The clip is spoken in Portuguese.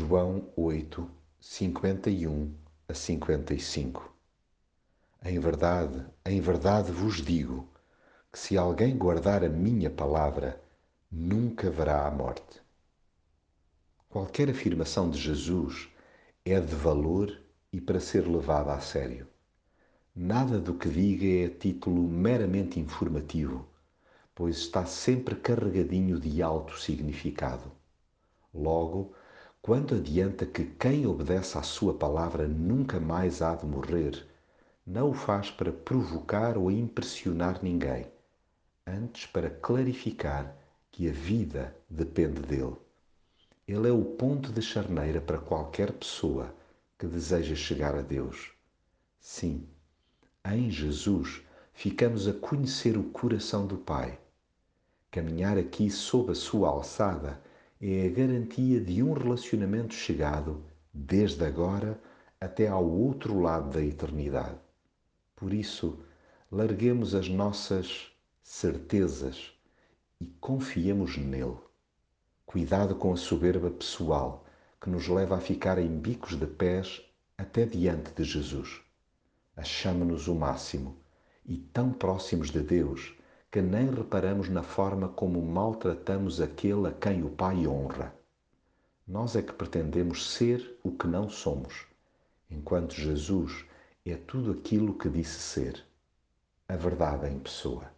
João 8, 51 a 55 Em verdade, em verdade vos digo que se alguém guardar a minha palavra, nunca verá a morte. Qualquer afirmação de Jesus é de valor e para ser levada a sério. Nada do que diga é título meramente informativo, pois está sempre carregadinho de alto significado. Logo, quando adianta que quem obedece à sua palavra nunca mais há de morrer, não o faz para provocar ou impressionar ninguém, antes para clarificar que a vida depende dele. Ele é o ponto de charneira para qualquer pessoa que deseja chegar a Deus. Sim, em Jesus ficamos a conhecer o coração do Pai. Caminhar aqui sob a sua alçada é a garantia de um relacionamento chegado, desde agora até ao outro lado da eternidade. Por isso, larguemos as nossas certezas e confiemos nele. Cuidado com a soberba pessoal que nos leva a ficar em bicos de pés até diante de Jesus. Achamos-nos o máximo e tão próximos de Deus que nem reparamos na forma como maltratamos aquele a quem o Pai honra. Nós é que pretendemos ser o que não somos, enquanto Jesus é tudo aquilo que disse ser, a verdade em pessoa.